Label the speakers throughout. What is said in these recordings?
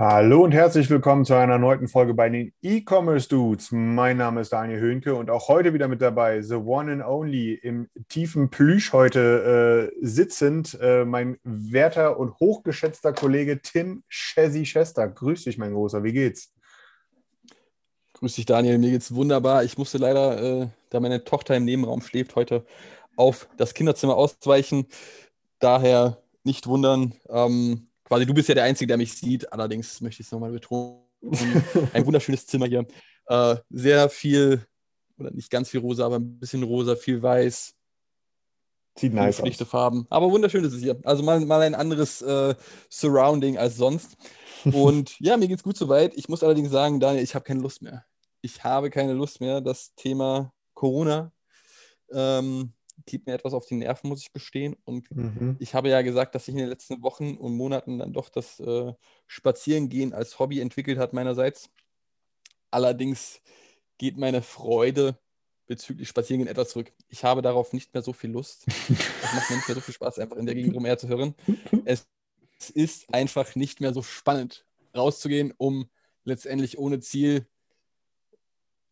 Speaker 1: Hallo und herzlich willkommen zu einer neuen Folge bei den E-Commerce Dudes. Mein Name ist Daniel Höhnke und auch heute wieder mit dabei, the one and only, im tiefen Plüsch heute äh, sitzend, äh, mein werter und hochgeschätzter Kollege Tim Chessy Chester. Grüß dich, mein Großer, wie geht's?
Speaker 2: Grüß dich, Daniel. Mir geht's wunderbar. Ich musste leider, äh, da meine Tochter im Nebenraum schläft, heute auf das Kinderzimmer ausweichen. Daher nicht wundern. Ähm, quasi, du bist ja der Einzige, der mich sieht. Allerdings möchte ich es nochmal betonen. Ein wunderschönes Zimmer hier. Äh, sehr viel, oder nicht ganz viel rosa, aber ein bisschen rosa, viel weiß,
Speaker 1: Sieht nice
Speaker 2: schlichte
Speaker 1: aus.
Speaker 2: Farben. Aber wunderschön ist es hier. Also mal, mal ein anderes äh, Surrounding als sonst. Und ja, mir geht's gut soweit. Ich muss allerdings sagen, Daniel, ich habe keine Lust mehr. Ich habe keine Lust mehr. Das Thema Corona ähm, geht mir etwas auf die Nerven, muss ich gestehen. Und
Speaker 1: Mhm.
Speaker 2: ich habe ja gesagt, dass sich in den letzten Wochen und Monaten dann doch das äh, Spazierengehen als Hobby entwickelt hat meinerseits. Allerdings geht meine Freude bezüglich Spazierengehen etwas zurück. Ich habe darauf nicht mehr so viel Lust. Es macht mir nicht mehr so viel Spaß, einfach in der Gegend rumherzuhören. Es, es ist einfach nicht mehr so spannend, rauszugehen, um letztendlich ohne Ziel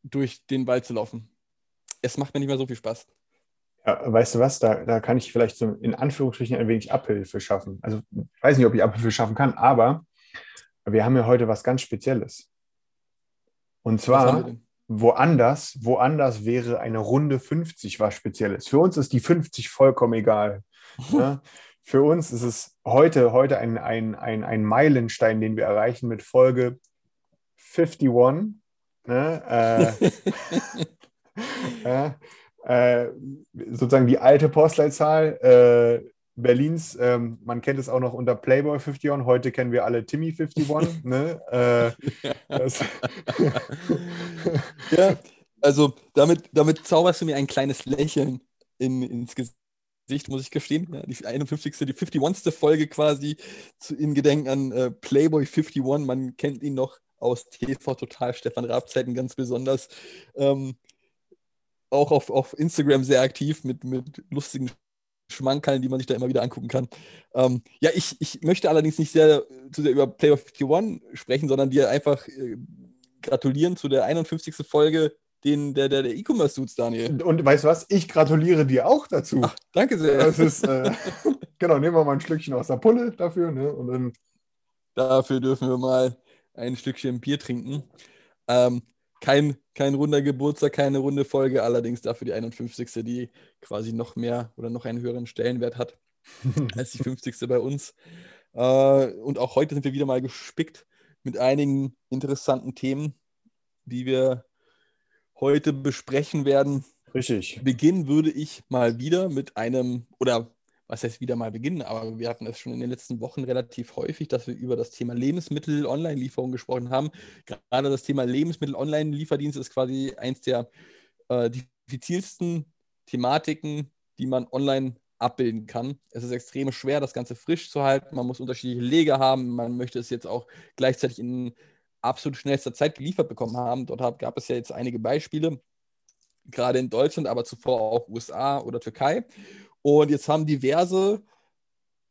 Speaker 2: durch den Wald zu laufen. Es macht mir nicht mehr so viel Spaß.
Speaker 1: Ja, weißt du was, da, da kann ich vielleicht so in Anführungsstrichen ein wenig Abhilfe schaffen. Also ich weiß nicht, ob ich Abhilfe schaffen kann, aber wir haben ja heute was ganz Spezielles. Und zwar woanders, woanders wäre eine Runde 50 was Spezielles. Für uns ist die 50 vollkommen egal. Ja? Für uns ist es heute, heute ein, ein, ein, ein Meilenstein, den wir erreichen mit Folge 51. Ne? Äh, ja, äh, sozusagen die alte Postleitzahl äh, Berlins. Ähm, man kennt es auch noch unter Playboy 51. Heute kennen wir alle Timmy 51. ne? äh,
Speaker 2: Ja, also damit, damit zauberst du mir ein kleines Lächeln in, ins Gesicht, muss ich gestehen. Ja, die 51. die 51. Folge quasi zu, in Gedenken an äh, Playboy 51. Man kennt ihn noch aus TV Total, Stefan Raab-Zeiten ganz besonders. Ähm, auch auf, auf Instagram sehr aktiv mit, mit lustigen Schmankerln, die man sich da immer wieder angucken kann. Ähm, ja, ich, ich möchte allerdings nicht sehr zu sehr über Playboy 51 sprechen, sondern dir einfach äh, gratulieren zu der 51. Folge den, der, der, der E-Commerce-Dudes, Daniel.
Speaker 1: und weißt du was? Ich gratuliere dir auch dazu.
Speaker 2: Ach, danke sehr.
Speaker 1: Das ist, äh, genau, nehmen wir mal ein Schlückchen aus der Pulle dafür. Ne? Und dann,
Speaker 2: Dafür dürfen wir mal ein Stückchen Bier trinken. Ähm, kein, kein runder Geburtstag, keine runde Folge, allerdings dafür die 51. die quasi noch mehr oder noch einen höheren Stellenwert hat als die 50. bei uns. Äh, und auch heute sind wir wieder mal gespickt mit einigen interessanten Themen, die wir heute besprechen werden.
Speaker 1: richtig.
Speaker 2: Beginnen würde ich mal wieder mit einem, oder was heißt wieder mal beginnen, aber wir hatten es schon in den letzten Wochen relativ häufig, dass wir über das Thema Lebensmittel-Online-Lieferung gesprochen haben. Gerade das Thema Lebensmittel-Online-Lieferdienst ist quasi eins der äh, diffizilsten Thematiken, die man online abbilden kann. Es ist extrem schwer, das Ganze frisch zu halten. Man muss unterschiedliche Leger haben. Man möchte es jetzt auch gleichzeitig in absolut schnellster Zeit geliefert bekommen haben. Dort gab es ja jetzt einige Beispiele, gerade in Deutschland, aber zuvor auch USA oder Türkei. Und jetzt haben diverse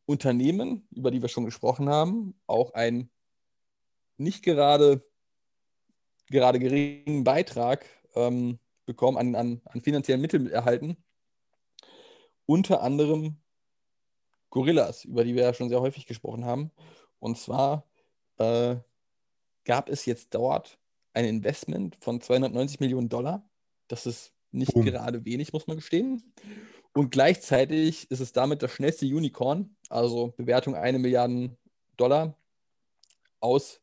Speaker 2: Unternehmen, über die wir schon gesprochen haben, auch einen nicht gerade, gerade geringen Beitrag ähm, bekommen, an, an, an finanziellen Mitteln erhalten. Unter anderem Gorillas, über die wir ja schon sehr häufig gesprochen haben. Und zwar äh, gab es jetzt dort ein Investment von 290 Millionen Dollar. Das ist nicht
Speaker 1: Boom.
Speaker 2: gerade wenig, muss man gestehen. Und gleichzeitig ist es damit das schnellste Unicorn, also Bewertung eine Milliarde Dollar aus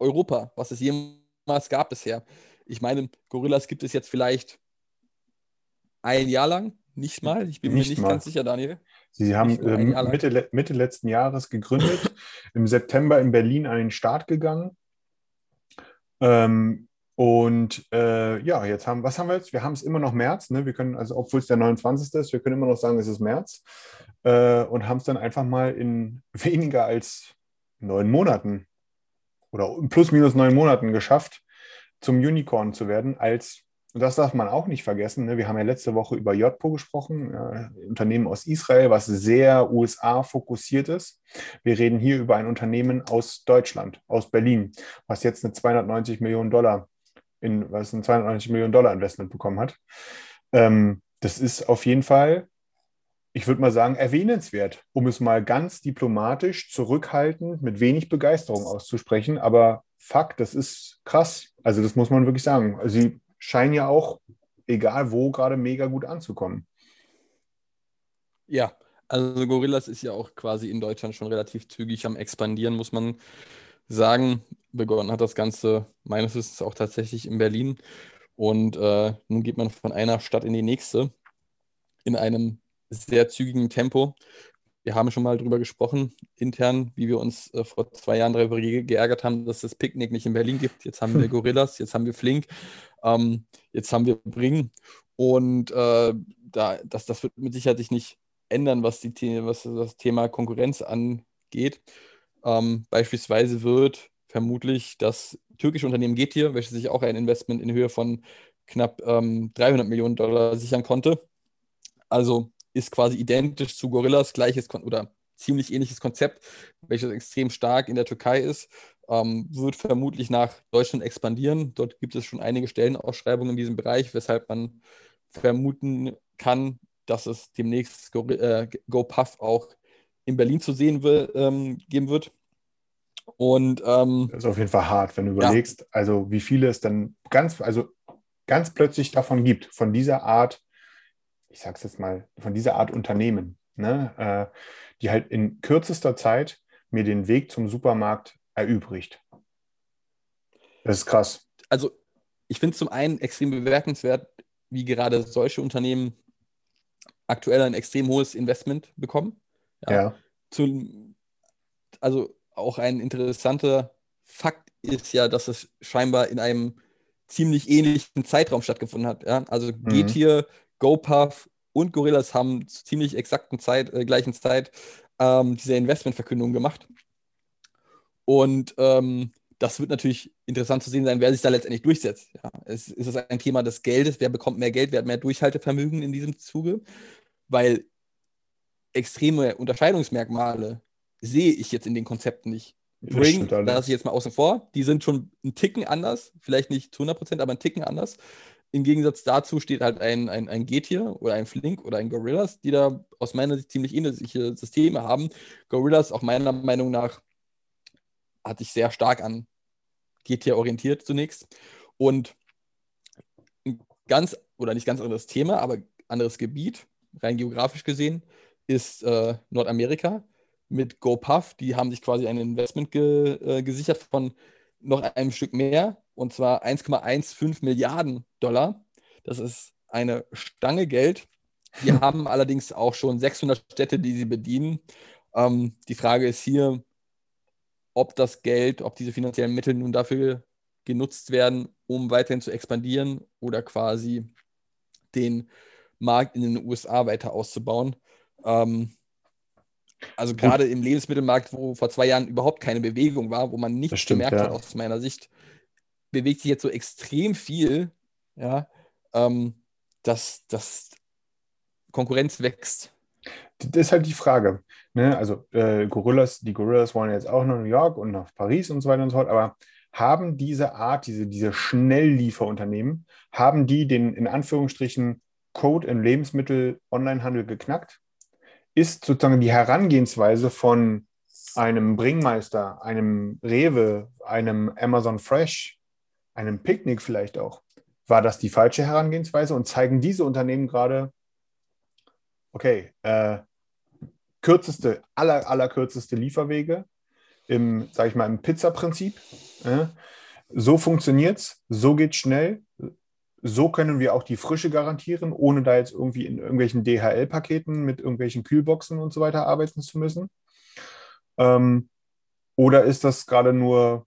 Speaker 2: Europa, was es jemals gab bisher. Ich meine, Gorillas gibt es jetzt vielleicht ein Jahr lang, Nicht mal? Ich bin mir
Speaker 1: Nicht
Speaker 2: nicht
Speaker 1: mal.
Speaker 2: ganz sicher, Daniel.
Speaker 1: Sie haben
Speaker 2: Nicht
Speaker 1: ähm. Mitte, Mitte letzten Jahres gegründet, im September in Berlin an den Start gegangen. Ähm, und äh, ja, jetzt haben, was haben wir jetzt? Wir haben es immer noch März, ne? Wir können, also obwohl es der 29. ist, wir können immer noch sagen, es ist März. Äh, und haben es dann einfach mal in weniger als neun Monaten oder plus minus neun Monaten geschafft, zum Unicorn zu werden, als, und das darf man auch nicht vergessen, ne? wir haben ja letzte Woche über JPO gesprochen, äh, Unternehmen aus Israel, was sehr USA-fokussiert ist. Wir reden hier über ein Unternehmen aus Deutschland, aus Berlin, was jetzt eine 290 Millionen Dollar in, was ein 290 Millionen Dollar Investment bekommen hat. Ähm, das ist auf jeden Fall, ich würde mal sagen, erwähnenswert, um es mal ganz diplomatisch, zurückhaltend, mit wenig Begeisterung auszusprechen. Aber Fakt, das ist krass. Also das muss man wirklich sagen. Sie scheinen ja auch, egal wo, gerade mega gut anzukommen.
Speaker 2: Ja, also Gorillas ist ja auch quasi in Deutschland schon relativ zügig am Expandieren, muss man sagen. Begonnen hat das Ganze meines Wissens auch tatsächlich in Berlin. Und äh, nun geht man von einer Stadt in die nächste in einem sehr zügigen Tempo. Wir haben schon mal drüber gesprochen, intern, wie wir uns äh, vor zwei Jahren darüber ge- geärgert haben, dass es das Picknick nicht in Berlin gibt. Jetzt haben wir Gorillas, jetzt haben wir Flink, ähm, jetzt haben wir Bring. Und äh, da, das, das wird mit Sicherheit sich nicht ändern, was, die, was das Thema Konkurrenz angeht. Ähm, beispielsweise wird vermutlich das türkische Unternehmen Getir, welches sich auch ein Investment in Höhe von knapp ähm, 300 Millionen Dollar sichern konnte. Also ist quasi identisch zu Gorillas, gleiches Kon oder ziemlich ähnliches Konzept, welches extrem stark in der Türkei ist, ähm, wird vermutlich nach Deutschland expandieren. Dort gibt es schon einige Stellenausschreibungen in diesem Bereich, weshalb man vermuten kann, dass es demnächst Go, äh, GoPuff auch in Berlin zu sehen will, ähm, geben wird. Und ähm,
Speaker 1: Das ist auf jeden Fall hart, wenn du überlegst, also wie viele es dann ganz, also ganz plötzlich davon gibt, von dieser Art, ich sag's jetzt mal, von dieser Art Unternehmen, ne, äh, die halt in kürzester Zeit mir den Weg zum Supermarkt erübrigt. Das ist krass.
Speaker 2: also ich finde es zum einen extrem bemerkenswert, wie gerade solche Unternehmen aktuell ein extrem hohes Investment bekommen. Ja.
Speaker 1: Ja.
Speaker 2: Zu, also auch ein interessanter Fakt ist ja, dass es scheinbar in einem ziemlich ähnlichen Zeitraum stattgefunden hat. Ja? Also
Speaker 1: Mhm.
Speaker 2: Getir, GoPuff und Gorillas haben zu ziemlich exakten Zeit, äh, gleichen Zeit ähm, diese Investmentverkündung gemacht. Und ähm, das wird natürlich interessant zu sehen sein, wer sich da letztendlich durchsetzt. Ja, es, ist es ein Thema des Geldes? Wer bekommt mehr Geld? Wer hat mehr Durchhaltevermögen in diesem Zuge? Weil extreme Unterscheidungsmerkmale sehe ich jetzt in den Konzepten nicht.
Speaker 1: Das
Speaker 2: Bring,
Speaker 1: alles.
Speaker 2: lasse ich jetzt mal außen vor, die sind schon einen Ticken anders, vielleicht nicht zu 100%, aber einen Ticken anders. Im Gegensatz dazu steht halt ein, ein, ein Getir oder ein Flink oder ein Gorillas, die da aus meiner Sicht ziemlich ähnliche Systeme haben. Gorillas, auch meiner Meinung nach, hat sich sehr stark an Getir orientiert zunächst. Und ein ganz, oder nicht ganz anderes Thema, aber anderes Gebiet, rein geografisch gesehen, ist äh, Nordamerika mit GoPuff. Die haben sich quasi ein Investment ge, äh, gesichert von noch einem Stück mehr, und zwar 1,15 Milliarden Dollar. Das ist eine Stange Geld. Die haben allerdings auch schon 600 Städte, die sie bedienen. Ähm, die Frage ist hier, ob das Geld, ob diese finanziellen Mittel nun dafür genutzt werden, um weiterhin zu expandieren oder quasi den Markt in den USA weiter auszubauen. Ähm, also gerade im Lebensmittelmarkt, wo vor zwei Jahren überhaupt keine Bewegung war, wo man nichts
Speaker 1: stimmt,
Speaker 2: gemerkt
Speaker 1: ja.
Speaker 2: hat aus meiner Sicht, bewegt sich jetzt so extrem viel, ja, ähm, dass, dass Konkurrenz wächst.
Speaker 1: Das ist halt die Frage. Ne? Also äh, Gorillas, die Gorillas wollen jetzt auch nach New York und nach Paris und so weiter und so fort, aber haben diese Art, diese, diese Schnelllieferunternehmen, haben die den in Anführungsstrichen Code im Lebensmittel-Onlinehandel geknackt? Ist sozusagen die Herangehensweise von einem Bringmeister, einem Rewe, einem Amazon Fresh, einem Picknick vielleicht auch, war das die falsche Herangehensweise und zeigen diese Unternehmen gerade, okay, äh, kürzeste, aller, allerkürzeste Lieferwege im, sag ich mal, im Pizza-Prinzip. Äh, so funktioniert's, so geht's schnell. So können wir auch die Frische garantieren, ohne da jetzt irgendwie in irgendwelchen DHL-Paketen mit irgendwelchen Kühlboxen und so weiter arbeiten zu müssen? Ähm, oder ist das gerade nur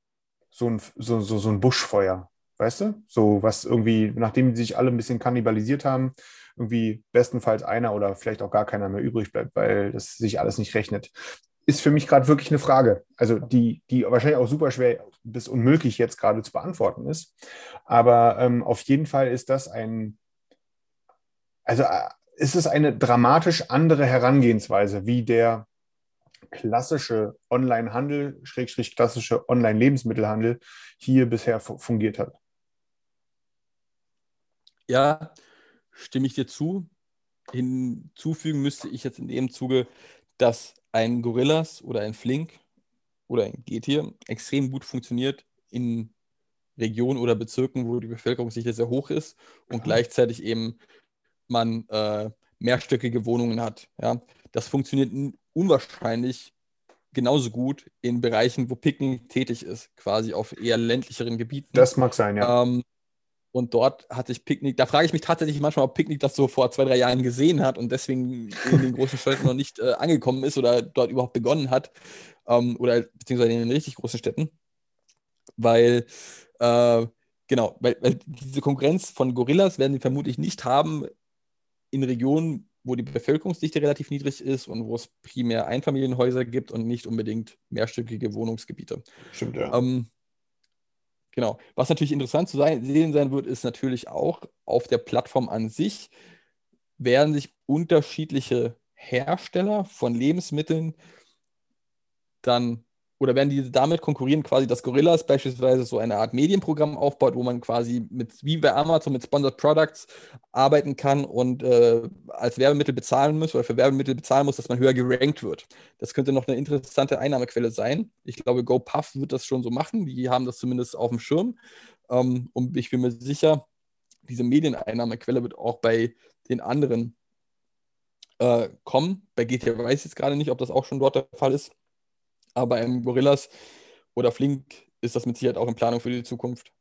Speaker 1: so ein, so, so, so ein Buschfeuer? Weißt du? So was irgendwie, nachdem sich alle ein bisschen kannibalisiert haben, irgendwie bestenfalls einer oder vielleicht auch gar keiner mehr übrig bleibt, weil das sich alles nicht rechnet. Ist für mich gerade wirklich eine Frage, also die, die wahrscheinlich auch super schwer bis unmöglich jetzt gerade zu beantworten ist. Aber ähm, auf jeden Fall ist das ein, also äh, ist es eine dramatisch andere Herangehensweise, wie der klassische Online-Handel, schrägstrich klassische Online-Lebensmittelhandel hier bisher fungiert hat.
Speaker 2: Ja, stimme ich dir zu. Hinzufügen müsste ich jetzt in dem Zuge, dass ein Gorillas oder ein Flink oder ein Getir extrem gut funktioniert in Regionen oder Bezirken, wo die Bevölkerungsdichte sehr hoch ist und ja. gleichzeitig eben man äh, mehrstöckige Wohnungen hat. Ja? Das funktioniert unwahrscheinlich genauso gut in Bereichen, wo Picknick tätig ist, quasi auf eher ländlicheren Gebieten.
Speaker 1: Das mag sein, ja.
Speaker 2: Ähm, und dort hatte ich Picknick, da frage ich mich tatsächlich manchmal, ob Picknick das so vor zwei, drei Jahren gesehen hat und deswegen in den großen Städten noch nicht äh, angekommen ist oder dort überhaupt begonnen hat. Ähm, oder beziehungsweise in den richtig großen Städten. Weil, äh, genau, weil, weil, diese Konkurrenz von Gorillas werden sie vermutlich nicht haben in Regionen, wo die Bevölkerungsdichte relativ niedrig ist und wo es primär Einfamilienhäuser gibt und nicht unbedingt mehrstöckige Wohnungsgebiete.
Speaker 1: Stimmt, ja.
Speaker 2: Ähm, Genau. Was natürlich interessant zu sein, sehen sein wird, ist natürlich auch auf der Plattform an sich werden sich unterschiedliche Hersteller von Lebensmitteln dann oder werden die damit konkurrieren, quasi, dass Gorillas beispielsweise so eine Art Medienprogramm aufbaut, wo man quasi mit, wie bei Amazon mit Sponsored Products arbeiten kann und äh, als Werbemittel bezahlen muss oder für Werbemittel bezahlen muss, dass man höher gerankt wird. Das könnte noch eine interessante Einnahmequelle sein. Ich glaube, GoPuff wird das schon so machen. Die haben das zumindest auf dem Schirm. Ähm, und ich bin mir sicher, diese Medieneinnahmequelle wird auch bei den anderen äh, kommen. Bei GTA weiß ich jetzt gerade nicht, ob das auch schon dort der Fall ist. Aber im Gorillas oder Flink ist das mit Sicherheit auch in Planung für die Zukunft.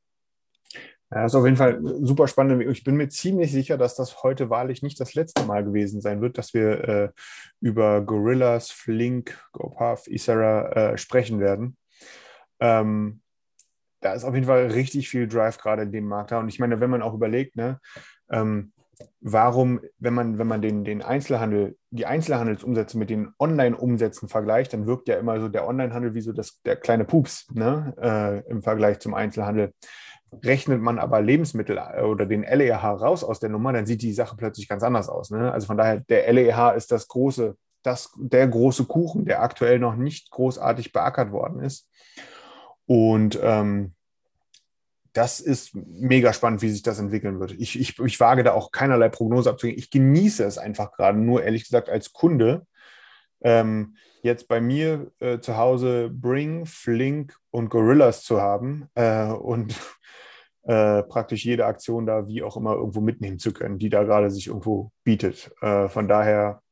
Speaker 1: Ja, ist auf jeden Fall super spannend. Ich bin mir ziemlich sicher, dass das heute wahrlich nicht das letzte Mal gewesen sein wird, dass wir äh, über Gorillas, Flink, GoPuff, Isera äh, sprechen werden. Ähm, da ist auf jeden Fall richtig viel Drive gerade in dem Markt da. Und ich meine, wenn man auch überlegt, ne, ähm, warum, wenn man, wenn man den, den Einzelhandel, die Einzelhandelsumsätze mit den Online-Umsätzen vergleicht, dann wirkt ja immer so der Onlinehandel wie so das, der kleine Pups ne, äh, im Vergleich zum Einzelhandel. Rechnet man aber Lebensmittel äh, oder den LEH raus aus der Nummer, dann sieht die Sache plötzlich ganz anders aus. Ne? Also von daher, der LEH ist das große, das, der große Kuchen, der aktuell noch nicht großartig beackert worden ist. Und ähm, das ist mega spannend, wie sich das entwickeln wird. Ich, ich, ich wage da auch keinerlei Prognose abzugeben. Ich genieße es einfach gerade, nur ehrlich gesagt als Kunde, ähm, jetzt bei mir äh, zu Hause Bring, Flink und Gorillas zu haben äh, und äh, praktisch jede Aktion da wie auch immer irgendwo mitnehmen zu können, die da gerade sich irgendwo bietet. Äh, von daher,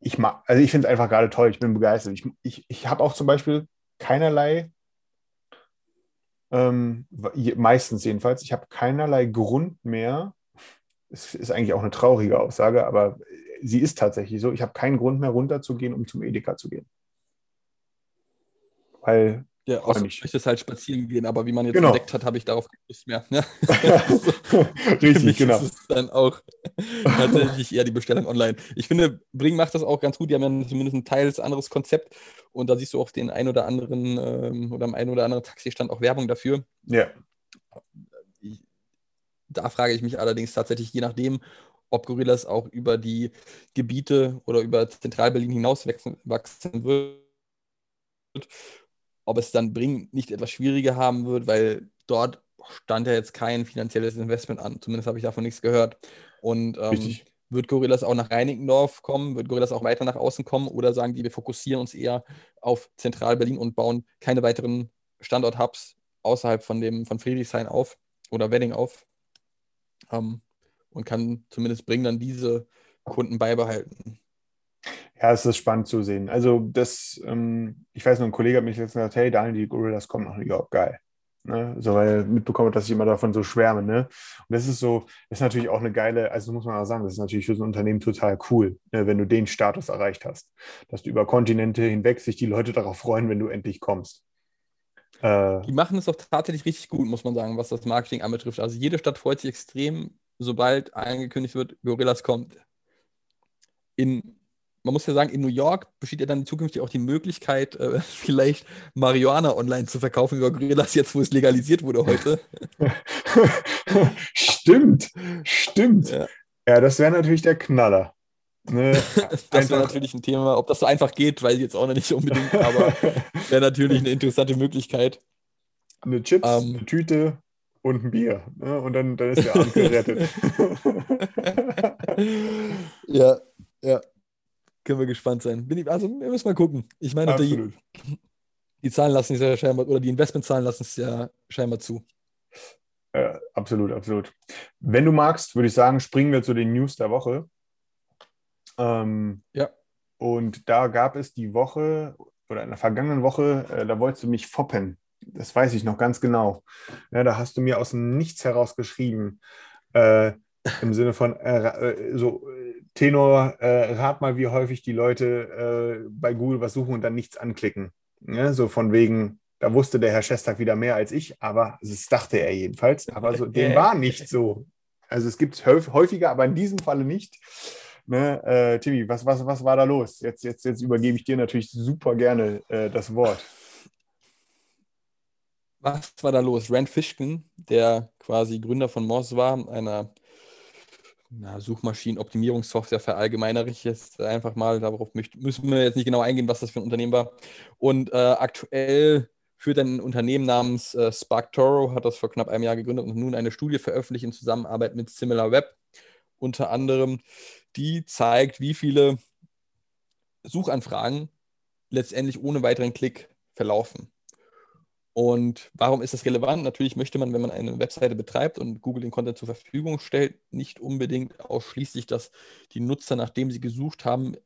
Speaker 1: ich mag, also ich finde es einfach gerade toll, ich bin begeistert. Ich, ich, ich habe auch zum Beispiel keinerlei ähm, meistens jedenfalls. Ich habe keinerlei Grund mehr. Es ist eigentlich auch eine traurige Aussage, aber sie ist tatsächlich so. Ich habe keinen Grund mehr runterzugehen, um zum Edeka zu gehen. Weil
Speaker 2: ja, außer ich das halt spazieren gehen, aber wie man jetzt
Speaker 1: genau.
Speaker 2: entdeckt hat, habe ich darauf keine Lust mehr. Ne?
Speaker 1: Richtig, genau. Das
Speaker 2: ist dann auch tatsächlich eher die Bestellung online. Ich finde, Bring macht das auch ganz gut. Die haben ja zumindest ein teils anderes Konzept und da siehst du auf den ein oder anderen ähm, oder am einen oder anderen Taxistand auch Werbung dafür.
Speaker 1: Ja.
Speaker 2: Da frage ich mich allerdings tatsächlich, je nachdem, ob Gorillas auch über die Gebiete oder über Zentralberlin hinaus wachsen wird ob es dann Bring nicht etwas schwieriger haben wird, weil dort stand ja jetzt kein finanzielles Investment an. Zumindest habe ich davon nichts gehört. Und ähm, wird Gorillas auch nach Reinickendorf kommen? Wird Gorillas auch weiter nach außen kommen? Oder sagen die, wir fokussieren uns eher auf Zentral-Berlin und bauen keine weiteren Standort-Hubs außerhalb von, dem, von Friedrichshain auf oder Wedding auf? Ähm, und kann zumindest Bring dann diese Kunden beibehalten.
Speaker 1: Ja, es ist spannend zu sehen. Also, das, ähm, ich weiß noch, ein Kollege hat mich letztens gesagt, hey Daniel, die Gorillas kommen noch überhaupt geil. Ne? So, weil ich mitbekomme, dass ich immer davon so schwärme. Ne? Und das ist so, das ist natürlich auch eine geile, also muss man auch sagen, das ist natürlich für so ein Unternehmen total cool, ne? wenn du den Status erreicht hast. Dass du über Kontinente hinweg sich die Leute darauf freuen, wenn du endlich kommst.
Speaker 2: Äh, die machen es doch tatsächlich richtig gut, muss man sagen, was das Marketing anbetrifft. Also jede Stadt freut sich extrem, sobald angekündigt wird, Gorillas kommt. In man muss ja sagen, in New York besteht ja dann zukünftig auch die Möglichkeit, äh, vielleicht Marihuana online zu verkaufen über Gorillas, jetzt wo es legalisiert wurde heute.
Speaker 1: stimmt, stimmt. Ja, ja das wäre natürlich der Knaller.
Speaker 2: Ne? das wäre natürlich ein Thema. Ob das so einfach geht, weiß ich jetzt auch noch nicht unbedingt, aber wäre natürlich eine interessante Möglichkeit.
Speaker 1: Eine Chips, ähm, eine Tüte und ein Bier. Ne? Und dann, dann ist der Abend gerettet.
Speaker 2: ja, ja. Können wir gespannt sein. Ich, also, wir müssen mal gucken. Ich meine, die, die, Zahlen lassen es ja scheinbar, oder die Investmentzahlen lassen es ja scheinbar zu.
Speaker 1: Äh, absolut, absolut. Wenn du magst, würde ich sagen, springen wir zu den News der Woche. Ähm, ja. Und da gab es die Woche oder in der vergangenen Woche, äh, da wolltest du mich foppen. Das weiß ich noch ganz genau. Ja, da hast du mir aus dem Nichts heraus geschrieben. Äh, Im Sinne von äh, äh so Tenor, äh, rat mal, wie häufig die Leute äh, bei Google was suchen und dann nichts anklicken. Ja, so von wegen, da wusste der Herr Schestag wieder mehr als ich, aber das dachte er jedenfalls. Aber so, dem war nicht so. Also es gibt es häufiger, aber in diesem Falle nicht. Ne, äh, Timmy, was, was, was war da los? Jetzt, jetzt, jetzt übergebe ich dir natürlich super gerne äh, das Wort.
Speaker 2: Was war da los? Rand Fishkin, der quasi Gründer von Moz war, einer na, Suchmaschinenoptimierungssoftware verallgemeinere ich jetzt einfach mal. Darauf müssen wir jetzt nicht genau eingehen, was das für ein Unternehmen war. Und äh, aktuell führt ein Unternehmen namens äh, SparkToro, hat das vor knapp einem Jahr gegründet und nun eine Studie veröffentlicht in Zusammenarbeit mit SimilarWeb, unter anderem, die zeigt, wie viele Suchanfragen letztendlich ohne weiteren Klick verlaufen. Und warum ist das relevant? Natürlich möchte man, wenn man eine Webseite betreibt und Google den Content zur Verfügung stellt, nicht unbedingt ausschließlich, dass die Nutzer, nachdem sie gesucht haben,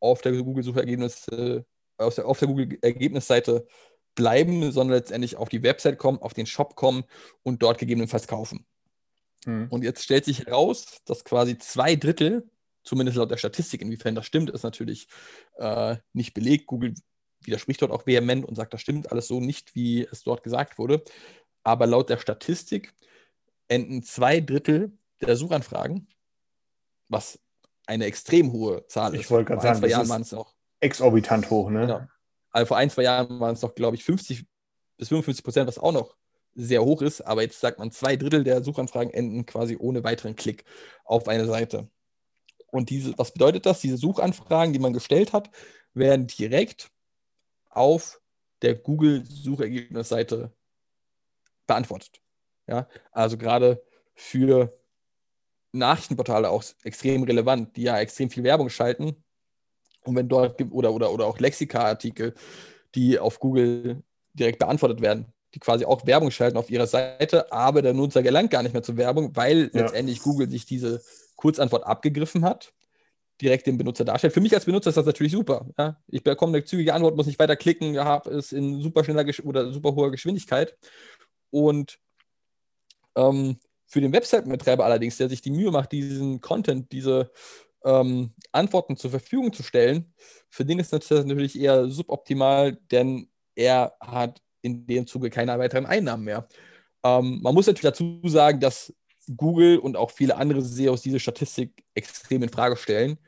Speaker 2: auf der Google-Suchergebnisse, auf der, auf der Google-Ergebnisseite bleiben, sondern letztendlich auf die Website kommen, auf den Shop kommen und dort gegebenenfalls kaufen. Mhm. Und jetzt stellt sich heraus, dass quasi zwei Drittel, zumindest laut der Statistik, inwiefern das stimmt, ist natürlich äh, nicht belegt. Google widerspricht dort auch vehement und sagt, das stimmt alles so nicht, wie es dort gesagt wurde. Aber laut der Statistik enden zwei Drittel der Suchanfragen, was eine extrem hohe Zahl
Speaker 1: ist. Ich wollte gerade sagen,
Speaker 2: Jahren waren es noch
Speaker 1: exorbitant hoch, ne?
Speaker 2: Genau. Also vor ein, zwei Jahren waren es noch, glaube ich, 50 bis 55 Prozent, was auch noch sehr hoch ist. Aber jetzt sagt man, zwei Drittel der Suchanfragen enden quasi ohne weiteren Klick auf eine Seite. Und diese, was bedeutet das? Diese Suchanfragen, die man gestellt hat, werden direkt auf der Google-Suchergebnisseite beantwortet. Ja, also gerade für Nachrichtenportale auch extrem relevant, die ja extrem viel Werbung schalten. Und wenn dort oder, oder, oder auch Lexika-Artikel, die auf Google direkt beantwortet werden, die quasi auch Werbung schalten auf ihrer Seite, aber der Nutzer gelangt gar nicht mehr zur Werbung, weil ja. letztendlich Google sich diese Kurzantwort abgegriffen hat direkt den Benutzer darstellt. Für mich als Benutzer ist das natürlich super. Ja? Ich bekomme eine zügige Antwort, muss nicht weiter klicken, habe es in super schneller Gesch oder super hoher Geschwindigkeit. Und ähm, für den Webseitenbetreiber allerdings, der sich die Mühe macht, diesen Content, diese ähm, Antworten zur Verfügung zu stellen, für den ist das natürlich eher suboptimal, denn er hat in dem Zuge keine weiteren Einnahmen mehr. Ähm, man muss natürlich dazu sagen, dass Google und auch viele andere SEOs diese Statistik extrem in Frage stellen,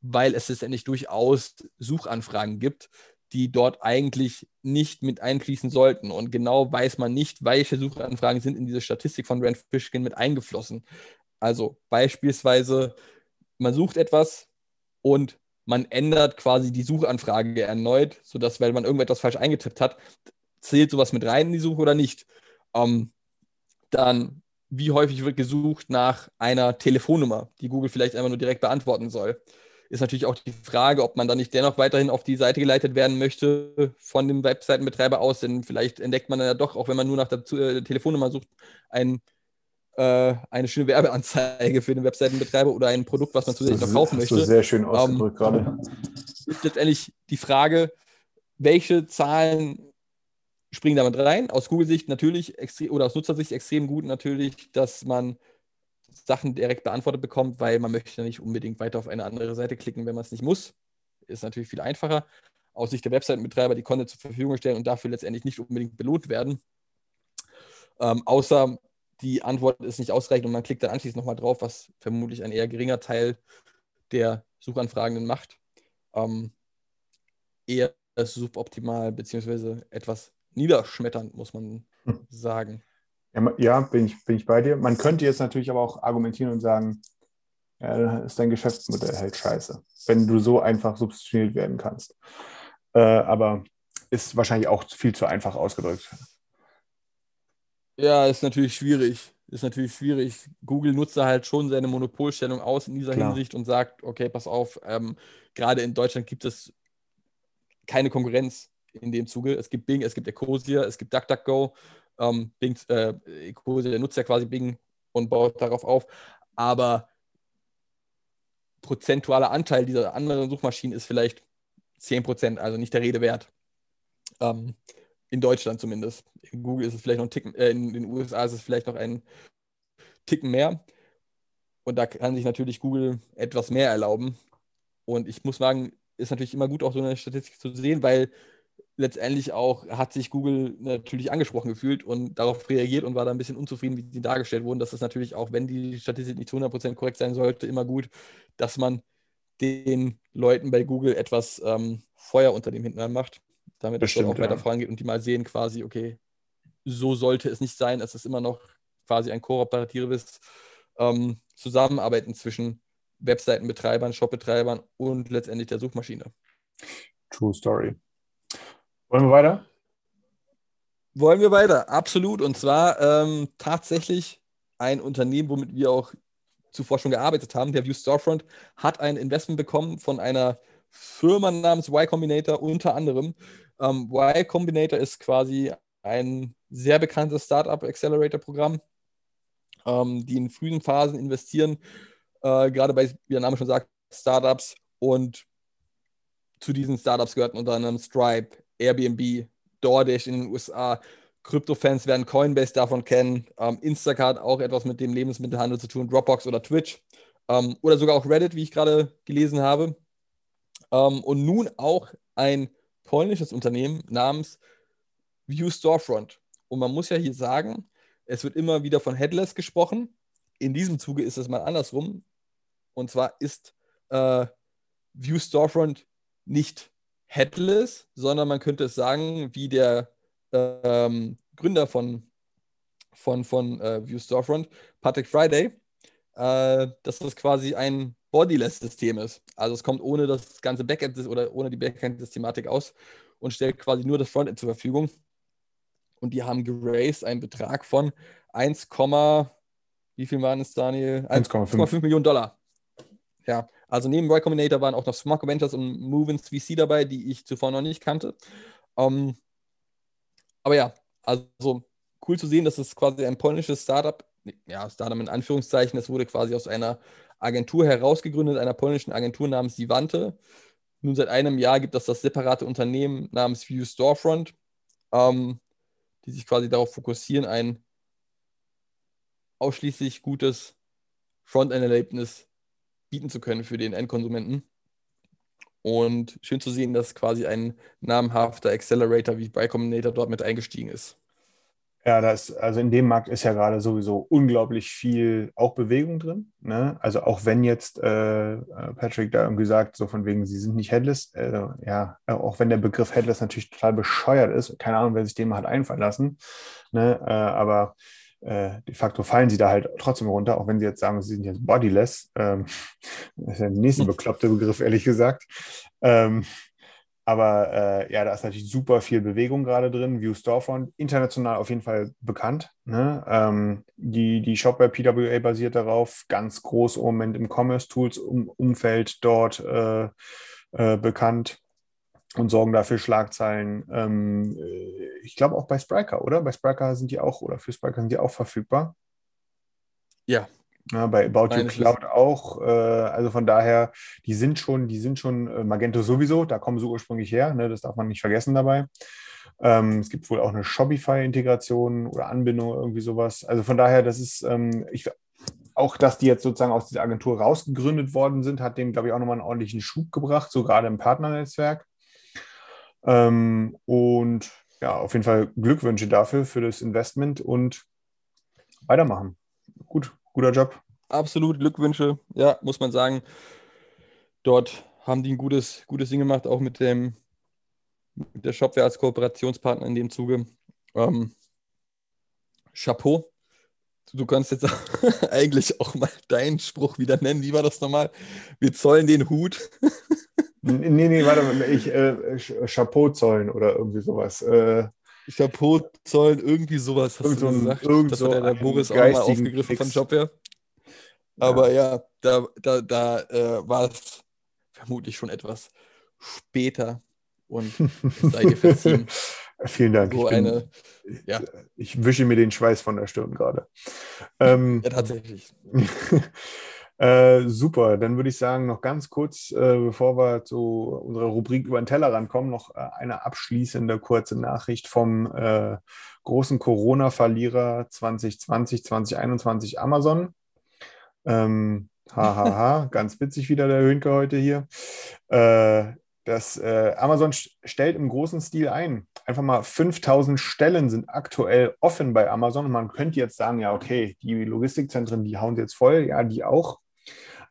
Speaker 2: weil es letztendlich durchaus Suchanfragen gibt, die dort eigentlich nicht mit einfließen sollten. Und genau weiß man nicht, welche Suchanfragen sind in diese Statistik von Rand Fishkin mit eingeflossen. Also beispielsweise, man sucht etwas und man ändert quasi die Suchanfrage erneut, sodass, weil man irgendetwas falsch eingetippt hat, zählt sowas mit rein in die Suche oder nicht. Ähm, dann wie häufig wird gesucht nach einer Telefonnummer, die Google vielleicht einfach nur direkt beantworten soll. Ist natürlich auch die Frage, ob man dann nicht dennoch weiterhin auf die Seite geleitet werden möchte von dem Webseitenbetreiber aus, denn vielleicht entdeckt man dann ja doch, auch wenn man nur nach der äh, Telefonnummer sucht, ein, äh, eine schöne Werbeanzeige für den Webseitenbetreiber oder ein Produkt, was man zusätzlich noch kaufen möchte.
Speaker 1: So sehr schön ausgedrückt ähm, gerade.
Speaker 2: Ist letztendlich die Frage, welche Zahlen springen damit rein. Aus Google-Sicht natürlich oder aus Nutzersicht extrem gut natürlich, dass man Sachen direkt beantwortet bekommt, weil man möchte nicht unbedingt weiter auf eine andere Seite klicken, wenn man es nicht muss. Ist natürlich viel einfacher. Aus Sicht der Webseitenbetreiber, die Content zur Verfügung stellen und dafür letztendlich nicht unbedingt belohnt werden. Ähm, außer die Antwort ist nicht ausreichend und man klickt dann anschließend nochmal drauf, was vermutlich ein eher geringer Teil der Suchanfragenden macht. Ähm, eher suboptimal beziehungsweise etwas niederschmetternd, muss man hm. sagen.
Speaker 1: Ja, bin, ich, bin ich bei dir. Man könnte jetzt natürlich aber auch argumentieren und sagen, ja, ist dein Geschäftsmodell halt scheiße, wenn du so einfach substituiert werden kannst. Äh, aber ist wahrscheinlich auch viel zu einfach ausgedrückt.
Speaker 2: Ja, ist natürlich schwierig. Ist natürlich schwierig. Google nutzt halt schon seine Monopolstellung aus in dieser Klar. Hinsicht und sagt, okay, pass auf, ähm, gerade in Deutschland gibt es keine Konkurrenz in dem Zuge. Es gibt Bing, es gibt Ecosia, es gibt DuckDuckGo. Ähm, Bing, äh, Ecosia nutzt ja quasi Bing und baut darauf auf. Aber prozentualer Anteil dieser anderen Suchmaschinen ist vielleicht 10%, also nicht der Rede wert. Ähm, in Deutschland zumindest. In Google ist es vielleicht noch ein Ticken, äh, in den USA ist es vielleicht noch ein Ticken mehr. Und da kann sich natürlich Google etwas mehr erlauben. Und ich muss sagen, ist natürlich immer gut, auch so eine Statistik zu sehen, weil letztendlich auch hat sich Google natürlich angesprochen gefühlt und darauf reagiert und war da ein bisschen unzufrieden, wie sie dargestellt wurden. Das ist natürlich auch, wenn die Statistik nicht zu 100% korrekt sein sollte, immer gut, dass man den Leuten bei Google etwas ähm, Feuer unter dem Hintern macht, damit es auch weiter ja. vorangeht und die mal sehen quasi, okay, so sollte es nicht sein. Es ist immer noch quasi ein kooperatives ähm, Zusammenarbeiten zwischen Webseitenbetreibern, Shopbetreibern und letztendlich der Suchmaschine.
Speaker 1: True Story. Wollen wir weiter?
Speaker 2: Wollen wir weiter, absolut. Und zwar ähm, tatsächlich ein Unternehmen, womit wir auch zuvor schon gearbeitet haben. Der View Storefront hat ein Investment bekommen von einer Firma namens Y Combinator unter anderem. Ähm, y Combinator ist quasi ein sehr bekanntes Startup Accelerator Programm, ähm, die in frühen Phasen investieren äh, gerade bei, wie der Name schon sagt, Startups und zu diesen Startups gehörten unter anderem Stripe, Airbnb, DoorDash in den USA. Krypto-Fans werden Coinbase davon kennen. Ähm, Instacart auch etwas mit dem Lebensmittelhandel zu tun, Dropbox oder Twitch. Ähm, oder sogar auch Reddit, wie ich gerade gelesen habe. Ähm, und nun auch ein polnisches Unternehmen namens View Storefront. Und man muss ja hier sagen, es wird immer wieder von Headless gesprochen. In diesem Zuge ist es mal andersrum. Und zwar ist äh, View Storefront nicht headless, sondern man könnte es sagen, wie der ähm, Gründer von, von, von äh, View Storefront, Patrick Friday, äh, dass das quasi ein Bodyless-System ist. Also es kommt ohne das ganze Backend oder ohne die Backend-Systematik aus und stellt quasi nur das Frontend zur Verfügung. Und die haben geraced einen Betrag von 1, wie viel waren es, Daniel? 1,5 Millionen Dollar. Ja, also neben Y Combinator waren auch noch Smart Ventures und Movens VC dabei, die ich zuvor noch nicht kannte. Ähm, aber ja, also cool zu sehen, dass es quasi ein polnisches Startup, ja, Startup in Anführungszeichen, es wurde quasi aus einer Agentur herausgegründet, einer polnischen Agentur namens Sivante. Nun seit einem Jahr gibt es das separate Unternehmen namens View Storefront, ähm, die sich quasi darauf fokussieren, ein ausschließlich gutes Frontend-Erlebnis bieten zu können für den Endkonsumenten. Und schön zu sehen, dass quasi ein namhafter Accelerator wie Y Combinator dort mit eingestiegen ist.
Speaker 1: Ja, das, also in dem Markt ist ja gerade sowieso unglaublich viel auch Bewegung drin. Ne? Also auch wenn jetzt äh, Patrick da irgendwie sagt, so von wegen, sie sind nicht headless, äh, ja, auch wenn der Begriff headless natürlich total bescheuert ist, keine Ahnung, wer sich den mal hat einfallen lassen. Ne? Äh, aber äh, de facto fallen sie da halt trotzdem runter, auch wenn sie jetzt sagen, sie sind jetzt bodyless. Ähm, das ist ja der nächste bekloppte Begriff, ehrlich gesagt. Ähm, aber äh, ja, da ist natürlich super viel Bewegung gerade drin. View Storefront, international auf jeden Fall bekannt. Ne? Ähm, die, die Shopware PWA basiert darauf, ganz groß im Moment im Commerce-Tools-Umfeld dort äh, äh, bekannt und sorgen dafür Schlagzeilen. Ähm, äh, ich glaube auch bei Spriker, oder? Bei Spriker sind die auch, oder für Spriker sind die auch verfügbar.
Speaker 2: Ja.
Speaker 1: ja bei About You Cloud auch. Äh, also von daher, die sind schon, die sind schon äh, Magento sowieso, da kommen sie ursprünglich her, ne? das darf man nicht vergessen dabei. Ähm, es gibt wohl auch eine Shopify-Integration oder Anbindung, irgendwie sowas. Also von daher, das ist, ähm, ich, auch dass die jetzt sozusagen aus dieser Agentur rausgegründet worden sind, hat dem, glaube ich, auch nochmal einen ordentlichen Schub gebracht, so gerade im Partnernetzwerk. Ähm, und ja, auf jeden Fall Glückwünsche dafür, für das Investment und weitermachen. Gut, guter Job.
Speaker 2: Absolut, Glückwünsche. Ja, muss man sagen. Dort haben die ein gutes, gutes Ding gemacht, auch mit dem mit der Shopware als Kooperationspartner in dem Zuge. Ähm, Chapeau. Du kannst jetzt eigentlich auch mal deinen Spruch wieder nennen. Wie war das nochmal? Wir zollen den Hut.
Speaker 1: nee, nee, warte mal. Ich, äh, Chapeau zollen oder irgendwie sowas. Äh,
Speaker 2: Chapeau zollen, irgendwie sowas hast
Speaker 1: Irgend so
Speaker 2: du
Speaker 1: ein-
Speaker 2: gesagt.
Speaker 1: irgend
Speaker 2: das
Speaker 1: so
Speaker 2: hat ja der Boris auch mal aufgegriffen von
Speaker 1: Fix.
Speaker 2: Shopware. Aber ja, da, da, da äh, war es vermutlich schon etwas später und sei dir verziehen.
Speaker 1: Vielen Dank.
Speaker 2: So
Speaker 1: ich, bin,
Speaker 2: eine, ja,
Speaker 1: ich wische mir den Schweiß von der Stirn gerade. Ähm,
Speaker 2: ja, tatsächlich.
Speaker 1: äh, super, dann würde ich sagen, noch ganz kurz, äh, bevor wir zu unserer Rubrik über den Tellerrand kommen, noch äh, eine abschließende kurze Nachricht vom äh, großen Corona-Verlierer 2020, 2021 Amazon. Ähm, hahaha, ganz witzig wieder der Hönke heute hier. Äh, das äh, Amazon st- stellt im großen Stil ein. Einfach mal 5000 Stellen sind aktuell offen bei Amazon. Und man könnte jetzt sagen, ja, okay, die Logistikzentren, die hauen jetzt voll. Ja, die auch.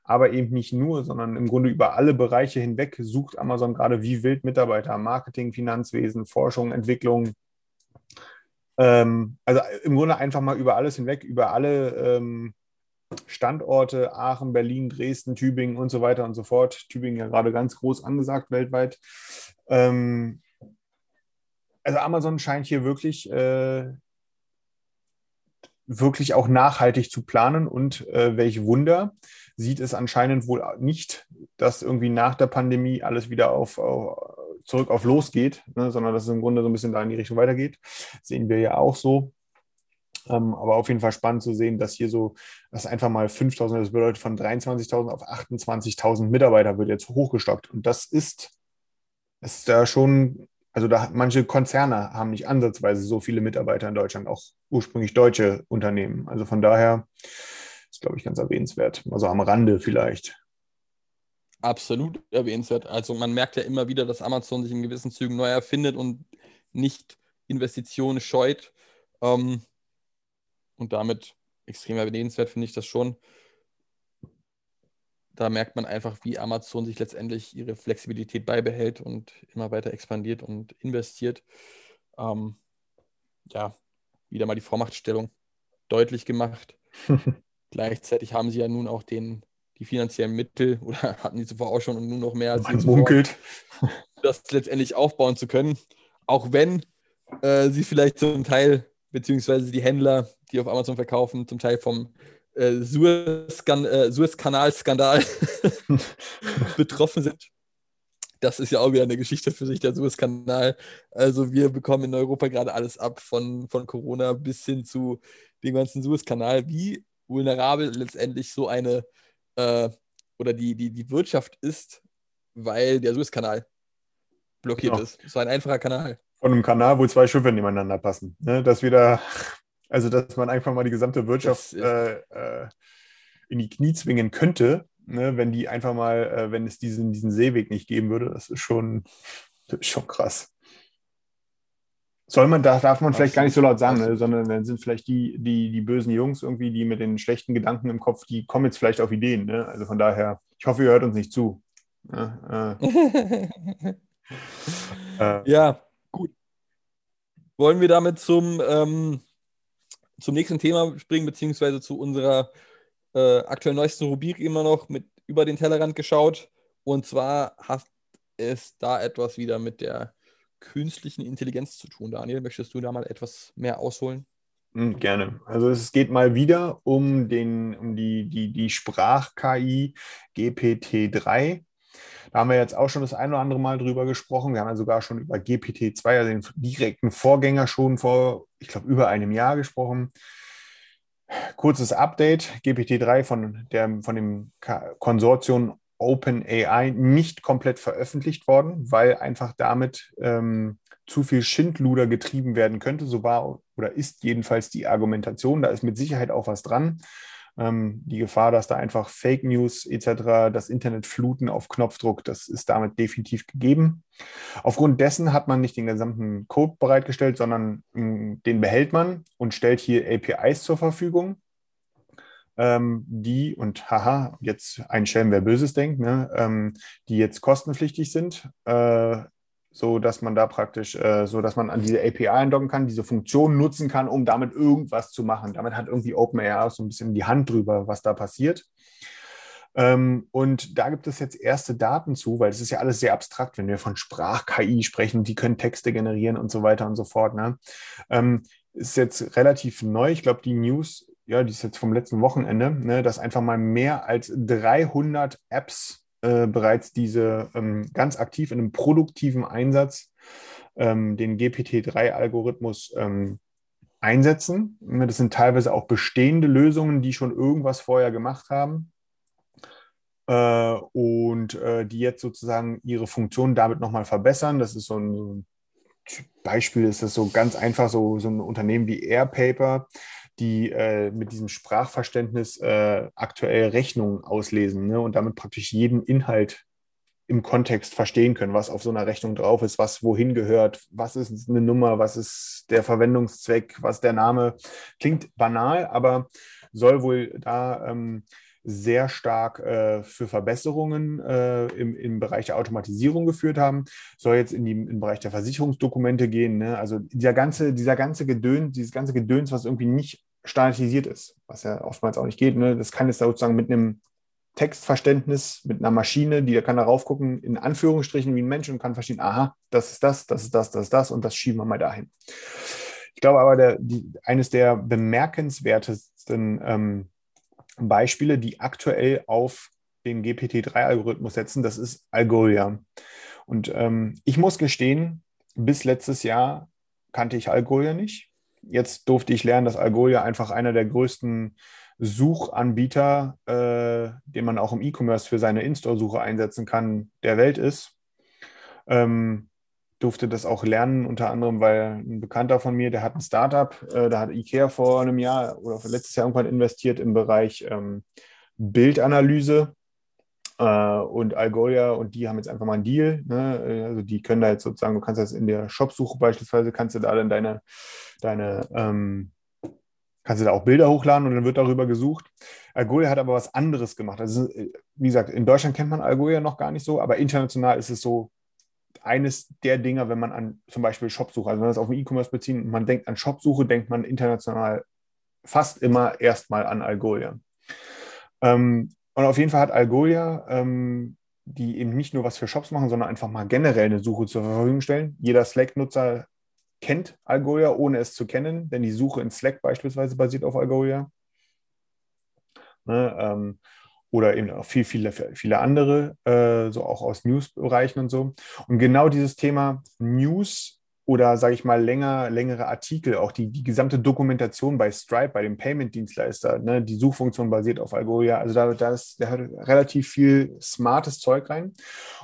Speaker 1: Aber eben nicht nur, sondern im Grunde über alle Bereiche hinweg sucht Amazon gerade wie wild Mitarbeiter. Marketing, Finanzwesen, Forschung, Entwicklung. Ähm, also im Grunde einfach mal über alles hinweg, über alle ähm, Standorte, Aachen, Berlin, Dresden, Tübingen und so weiter und so fort. Tübingen ja gerade ganz groß angesagt weltweit. Ähm, also Amazon scheint hier wirklich, äh, wirklich auch nachhaltig zu planen und äh, welch Wunder sieht es anscheinend wohl nicht, dass irgendwie nach der Pandemie alles wieder auf, auf zurück auf losgeht, ne, sondern dass es im Grunde so ein bisschen da in die Richtung weitergeht. Sehen wir ja auch so. Ähm, aber auf jeden Fall spannend zu sehen, dass hier so, dass einfach mal 5000, das bedeutet von 23.000 auf 28.000 Mitarbeiter wird jetzt hochgestockt. Und das ist, ist da schon, also da manche Konzerne haben nicht ansatzweise so viele Mitarbeiter in Deutschland, auch ursprünglich deutsche Unternehmen. Also von daher glaube ich, ganz erwähnenswert. Also am Rande vielleicht.
Speaker 2: Absolut erwähnenswert. Also man merkt ja immer wieder, dass Amazon sich in gewissen Zügen neu erfindet und nicht Investitionen scheut. Ähm, und damit extrem erwähnenswert finde ich das schon. Da merkt man einfach, wie Amazon sich letztendlich ihre Flexibilität beibehält und immer weiter expandiert und investiert. Ähm, ja, wieder mal die Vormachtstellung deutlich gemacht. Gleichzeitig haben sie ja nun auch den, die finanziellen Mittel oder hatten die zuvor auch schon und nun noch mehr als
Speaker 1: Man munkelt.
Speaker 2: das letztendlich aufbauen zu können. Auch wenn äh, sie vielleicht zum Teil, beziehungsweise die Händler, die auf Amazon verkaufen, zum Teil vom äh, äh, Suez-Kanal-Skandal betroffen sind. Das ist ja auch wieder eine Geschichte für sich, der Suez-Kanal. Also wir bekommen in Europa gerade alles ab, von, von Corona bis hin zu dem ganzen Suez-Kanal. Wie vulnerabel letztendlich so eine äh, oder die, die, die Wirtschaft ist, weil der Suez-Kanal blockiert
Speaker 1: Genau.
Speaker 2: ist. So ein einfacher Kanal.
Speaker 1: Von einem Kanal, wo zwei Schiffe nebeneinander passen. Ne? Dass wieder, also dass man einfach mal die gesamte Wirtschaft äh, äh, in die Knie zwingen könnte, ne? wenn die einfach mal, äh, wenn es diesen, diesen Seeweg nicht geben würde, das ist schon, das ist schon krass. Soll man, da darf man vielleicht gar nicht so laut sagen, ne? Sondern dann sind vielleicht die, die, die bösen Jungs irgendwie, die mit den schlechten Gedanken im Kopf, die kommen jetzt vielleicht auf Ideen. Ne? Also von daher, ich hoffe, ihr hört uns nicht zu. Ne? Äh, äh,
Speaker 2: Ja, gut. Wollen wir damit zum, ähm, zum nächsten Thema springen, beziehungsweise zu unserer äh, aktuell neuesten Rubrik immer noch mit über den Tellerrand geschaut. Und zwar hat es da etwas wieder mit der künstlichen Intelligenz zu tun. Daniel, möchtest du da mal etwas mehr ausholen?
Speaker 1: Hm, Gerne. Also es geht mal wieder um, den, um die, die, die Sprach-KI GPT-3. Da haben wir jetzt auch schon das ein oder andere Mal drüber gesprochen. Wir haben ja sogar schon über GPT-2, also den direkten Vorgänger, schon vor, ich glaube, über einem Jahr gesprochen. Kurzes Update: GPT-3 von, von dem Konsortium OpenAI nicht komplett veröffentlicht worden, weil einfach damit ähm, zu viel Schindluder getrieben werden könnte. So war oder ist jedenfalls die Argumentation. Da ist mit Sicherheit auch was dran. Ähm, die Gefahr, dass da einfach Fake News etc. das Internet fluten auf Knopfdruck, das ist damit definitiv gegeben. Aufgrund dessen hat man nicht den gesamten Code bereitgestellt, sondern mh, mm, den behält man und stellt hier APIs zur Verfügung. Ähm, die, und haha, jetzt ein Schelm, wer Böses denkt, ne, ähm, die jetzt kostenpflichtig sind, äh, so dass man da praktisch, äh, so dass man an diese API eindocken kann, diese Funktion nutzen kann, um damit irgendwas zu machen. Damit hat irgendwie OpenAI so ein bisschen die Hand drüber, was da passiert. Ähm, und da gibt es jetzt erste Daten zu, weil es ist ja alles sehr abstrakt, wenn wir von Sprach-KI sprechen, die können Texte generieren und so weiter und so fort. Ne? Ähm, ist jetzt relativ neu. Ich glaube, die News, ja, die ist jetzt vom letzten Wochenende, ne, dass einfach mal mehr als 300 Apps äh, bereits diese ähm, ganz aktiv in einem produktiven Einsatz ähm, den GPT-3-Algorithmus ähm, einsetzen. Das sind teilweise auch bestehende Lösungen, die schon irgendwas vorher gemacht haben. Äh, und äh, die jetzt sozusagen ihre Funktion damit nochmal verbessern. Das ist so ein, so ein Beispiel, ist das so ganz einfach, so, so ein Unternehmen wie Airpaper, die äh, mit diesem Sprachverständnis äh, aktuell Rechnungen auslesen ne, und damit praktisch jeden Inhalt im Kontext verstehen können, was auf so einer Rechnung drauf ist, was wohin gehört, was ist eine Nummer, was ist der Verwendungszweck, was der Name. Klingt banal, aber soll wohl da ähm, sehr stark äh, für Verbesserungen äh, im, im Bereich der Automatisierung geführt haben, soll jetzt in, die, den Bereich der Versicherungsdokumente gehen. Ne? Also dieser ganze, dieser ganze Gedöns, dieses ganze Gedöns, was irgendwie nicht standardisiert ist, was ja oftmals auch nicht geht, ne? das kann jetzt sozusagen mit einem Textverständnis mit einer Maschine, die kann darauf gucken, in Anführungsstrichen wie ein Mensch und kann verstehen, aha, das ist das, das ist das, das ist das und das schieben wir mal dahin. Ich glaube aber, der, die, eines der bemerkenswertesten ähm, Beispiele, die aktuell auf den GPT-3-Algorithmus setzen, das ist Algolia. Und ähm, ich muss gestehen, bis letztes Jahr kannte ich Algolia nicht. Jetzt durfte ich lernen, dass Algolia einfach einer der größten Suchanbieter, äh, den man auch im E-Commerce für seine In-Store-Suche einsetzen kann, der Welt ist. Ähm, durfte das auch lernen, unter anderem, weil ein Bekannter von mir, der hat ein Startup, äh, da hat IKEA vor einem Jahr oder letztes Jahr irgendwann investiert im Bereich ähm, Bildanalyse äh, und Algolia und die haben jetzt einfach mal einen Deal. Ne? Also die können da jetzt sozusagen, du kannst das in der Shopsuche beispielsweise, kannst du da dann deine, deine ähm, kannst du da auch Bilder hochladen und dann wird darüber gesucht. Algolia hat aber was anderes gemacht. Also, wie gesagt, in Deutschland kennt man Algolia noch gar nicht so, aber international ist es so, eines der Dinger, wenn man an zum Beispiel Shopsuche, also wenn wir das auf den E-Commerce beziehen und man denkt an Shopsuche, denkt man international fast immer erstmal an Algolia. Ähm, und auf jeden Fall hat Algolia, ähm, die eben nicht nur was für Shops machen, sondern einfach mal generell eine Suche zur Verfügung stellen. Jeder Slack-Nutzer kennt Algolia, ohne es zu kennen, denn die Suche in Slack beispielsweise basiert auf Algolia. Ne, ähm, oder eben auch viel, viele, viele andere, äh, so auch aus News-Bereichen und so. Und genau dieses Thema News oder sage ich mal länger, längere Artikel, auch die, die gesamte Dokumentation bei Stripe, bei dem Payment-Dienstleister, ne, die Suchfunktion basiert auf Algolia. Also da, da, ist, da hat relativ viel smartes Zeug rein.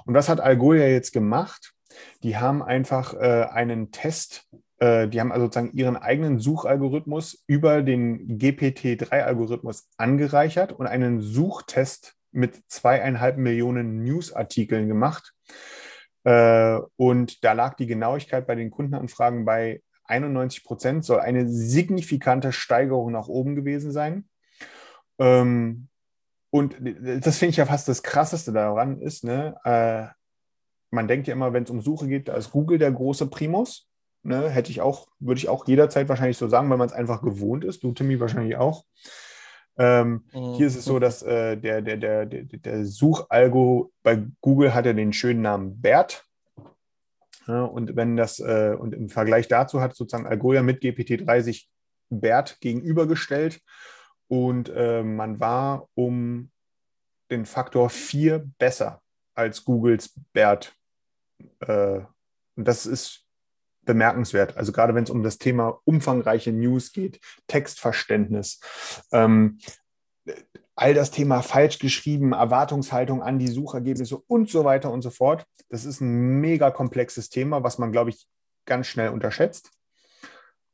Speaker 1: Und was hat Algolia jetzt gemacht? Die haben einfach äh, einen Test die haben also sozusagen ihren eigenen Suchalgorithmus über den GPT-3-Algorithmus angereichert und einen Suchtest mit zweieinhalb Millionen Newsartikeln gemacht. Äh, und da lag die Genauigkeit bei den Kundenanfragen bei 91 Prozent, soll eine signifikante Steigerung nach oben gewesen sein. Ähm, und das finde ich ja fast das Krasseste daran ist, ne? Äh, man denkt ja immer, wenn es um Suche geht, da ist Google der große Primus. Ne, hätte ich auch, würde ich auch jederzeit wahrscheinlich so sagen, weil man es einfach gewohnt ist. Du, Timmy, wahrscheinlich auch. Ähm, mhm. Hier ist es so, dass äh, der, der, der, der, der Suchalgo bei Google hat ja den schönen Namen Bert. Ja, und wenn das, äh, und im Vergleich dazu hat sozusagen Algolia mit GPT-3 sich Bert gegenübergestellt und äh, man war um den Faktor 4 besser als Googles Bert. Äh, und das ist bemerkenswert. Also gerade wenn es um das Thema umfangreiche News geht, Textverständnis. Ähm, all das Thema falsch geschrieben, Erwartungshaltung an die Suchergebnisse und so weiter und so fort. Das ist ein mega komplexes Thema, was man, glaube ich, ganz schnell unterschätzt.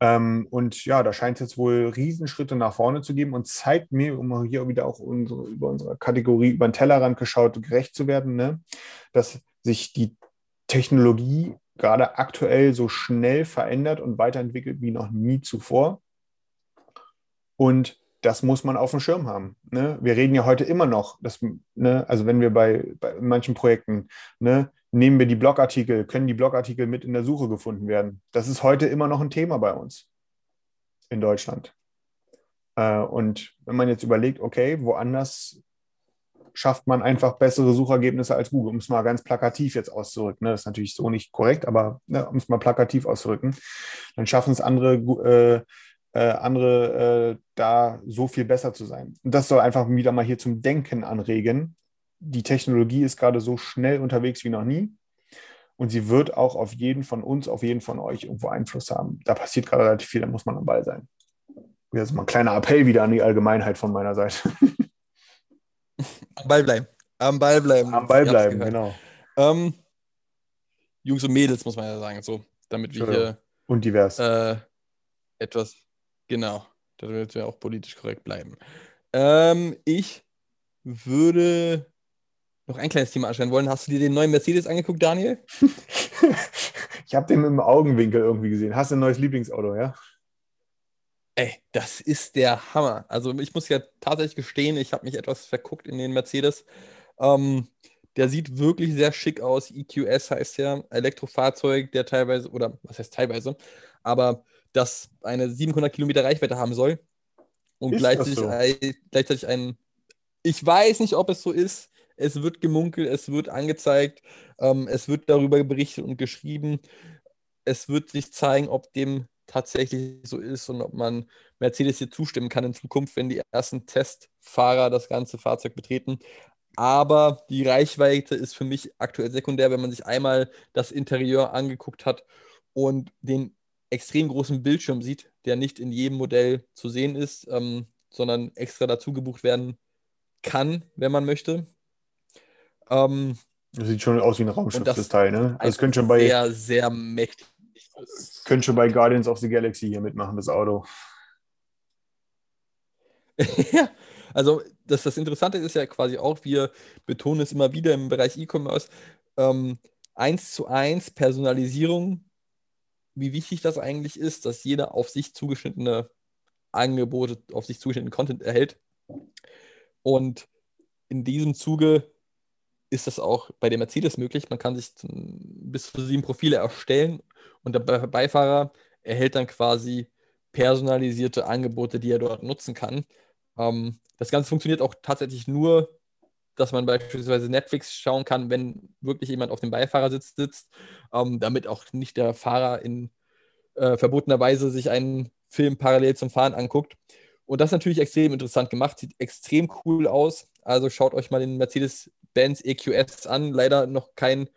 Speaker 1: Ähm, und ja, da scheint es jetzt wohl Riesenschritte nach vorne zu geben und zeigt mir, um hier wieder auch unsere, über unsere Kategorie über den Tellerrand geschaut, gerecht zu werden, ne, dass sich die Technologie gerade aktuell so schnell verändert und weiterentwickelt wie noch nie zuvor. Und das muss man auf dem Schirm haben. Ne? Wir reden ja heute immer noch, dass, ne, also wenn wir bei, bei manchen Projekten, ne, nehmen wir die Blogartikel, können die Blogartikel mit in der Suche gefunden werden. Das ist heute immer noch ein Thema bei uns in Deutschland. Äh, und wenn man jetzt überlegt, okay, woanders schafft man einfach bessere Suchergebnisse als Google, um es mal ganz plakativ jetzt auszudrücken. Ne? Das ist natürlich so nicht korrekt, aber ne, um es mal plakativ auszudrücken, dann schaffen es andere, äh, äh, andere äh, da so viel besser zu sein. Und das soll einfach wieder mal hier zum Denken anregen. Die Technologie ist gerade so schnell unterwegs wie noch nie. Und sie wird auch auf jeden von uns, auf jeden von euch irgendwo Einfluss haben. Da passiert gerade relativ viel, da muss man am Ball sein. Jetzt mal ein kleiner Appell wieder an die Allgemeinheit von meiner Seite.
Speaker 2: Am Ball bleiben. Am Ball bleiben.
Speaker 1: Am Ball bleiben, genau.
Speaker 2: Ähm, Jungs und Mädels, muss man ja sagen, so, damit wir hier
Speaker 1: und divers.
Speaker 2: Äh, etwas, genau, damit wir auch politisch korrekt bleiben. Ähm, ich würde noch ein kleines Thema anschauen wollen. Hast du dir den neuen Mercedes angeguckt, Daniel?
Speaker 1: ich habe den im Augenwinkel irgendwie gesehen. Hast du ein neues Lieblingsauto, ja?
Speaker 2: Ey, das ist der Hammer. Also ich muss ja tatsächlich gestehen, ich habe mich etwas verguckt in den Mercedes. Ähm, der sieht wirklich sehr schick aus. EQS heißt ja Elektrofahrzeug, der teilweise, oder was heißt teilweise, aber das eine 700 Kilometer Reichweite haben soll und gleichzeitig, so? ein, gleichzeitig ein, ich weiß nicht, ob es so ist. Es wird gemunkelt, es wird angezeigt, ähm, es wird darüber berichtet und geschrieben. Es wird sich zeigen, ob dem tatsächlich so ist und ob man Mercedes hier zustimmen kann in Zukunft, wenn die ersten Testfahrer das ganze Fahrzeug betreten. Aber die Reichweite ist für mich aktuell sekundär, wenn man sich einmal das Interieur angeguckt hat und den extrem großen Bildschirm sieht, der nicht in jedem Modell zu sehen ist, ähm, sondern extra dazu gebucht werden kann, wenn man möchte.
Speaker 1: Ähm, das sieht schon aus wie ein Raumschiff, das, das Teil, ne? Das könnte schon bei.
Speaker 2: Sehr, sehr mächtig
Speaker 1: könnte schon bei Guardians of the Galaxy hier mitmachen, das Auto.
Speaker 2: ja, also das, das Interessante ist ja quasi auch, wir betonen es immer wieder im Bereich E-Commerce, ähm, eins zu eins Personalisierung, wie wichtig das eigentlich ist, dass jeder auf sich zugeschnittene Angebote, auf sich zugeschnittenen Content erhält. Und in diesem Zuge ist das auch bei der Mercedes möglich. Man kann sich bis zu sieben Profile erstellen und der Beifahrer erhält dann quasi personalisierte Angebote, die er dort nutzen kann. Ähm, das Ganze funktioniert auch tatsächlich nur, dass man beispielsweise Netflix schauen kann, wenn wirklich jemand auf dem Beifahrersitz sitzt, ähm, damit auch nicht der Fahrer in äh, verbotener Weise sich einen Film parallel zum Fahren anguckt. Und das ist natürlich extrem interessant gemacht, sieht extrem cool aus. Also schaut euch mal den Mercedes-Benz EQS an. Leider noch kein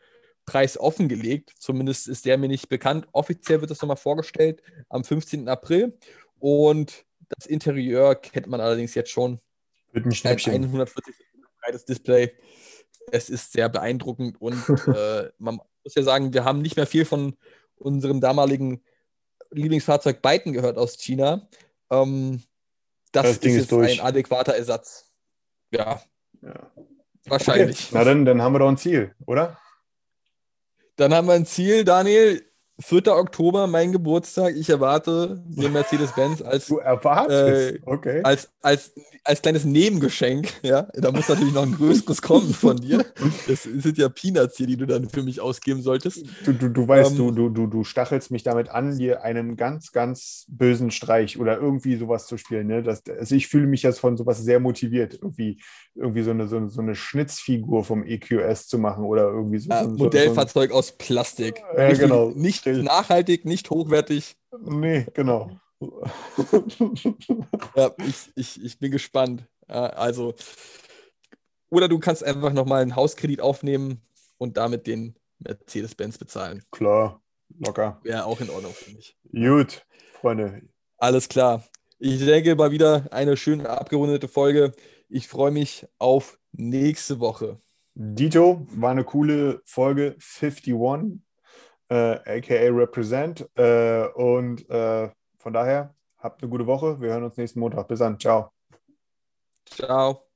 Speaker 2: Preis offengelegt. Zumindest ist der mir nicht bekannt. Offiziell wird das nochmal vorgestellt am 15. April. Und das Interieur kennt man allerdings jetzt schon.
Speaker 1: Mit einem Schnäppchen.
Speaker 2: Ein 140 breites Display. Es ist sehr beeindruckend und äh, man muss ja sagen, wir haben nicht mehr viel von unserem damaligen Lieblingsfahrzeug Byton gehört aus China. Ähm, das, das, ist, ist ein adäquater Ersatz. Ja. ja. Wahrscheinlich.
Speaker 1: Okay. Na dann, dann haben wir doch ein Ziel, oder?
Speaker 2: Dann haben wir ein Ziel, Daniel. 4. Oktober, mein Geburtstag. Ich erwarte den Mercedes-Benz als,
Speaker 1: du erwartest? Äh, okay.
Speaker 2: als, als, als kleines Nebengeschenk. Ja? Da muss natürlich noch ein größeres kommen von dir. Das sind ja Peanuts hier, die du dann für mich ausgeben solltest.
Speaker 1: Du, du, du weißt, ähm, du, du, du, du stachelst mich damit an, dir einen ganz, ganz bösen Streich oder irgendwie sowas zu spielen. Ne? Das, also ich fühle mich jetzt von sowas sehr motiviert, irgendwie, irgendwie so, eine, so, so eine Schnitzfigur vom EQS zu machen oder irgendwie so.
Speaker 2: Äh,
Speaker 1: so
Speaker 2: Modellfahrzeug so aus Plastik.
Speaker 1: Ja, genau.
Speaker 2: Nicht nachhaltig, nicht hochwertig.
Speaker 1: Nee, genau.
Speaker 2: ja, ich, ich, ich bin gespannt. Also, oder du kannst einfach nochmal einen Hauskredit aufnehmen und damit den Mercedes-Benz bezahlen.
Speaker 1: Klar, locker.
Speaker 2: Wäre auch in Ordnung für mich.
Speaker 1: Gut, Freunde.
Speaker 2: Alles klar. Ich denke mal wieder eine schöne abgerundete Folge. Ich freue mich auf nächste Woche.
Speaker 1: Dito, war eine coole Folge 51, äh, aka Represent. Äh, und äh, von daher, habt eine gute Woche. Wir hören uns nächsten Montag. Bis dann. Ciao.
Speaker 2: Ciao.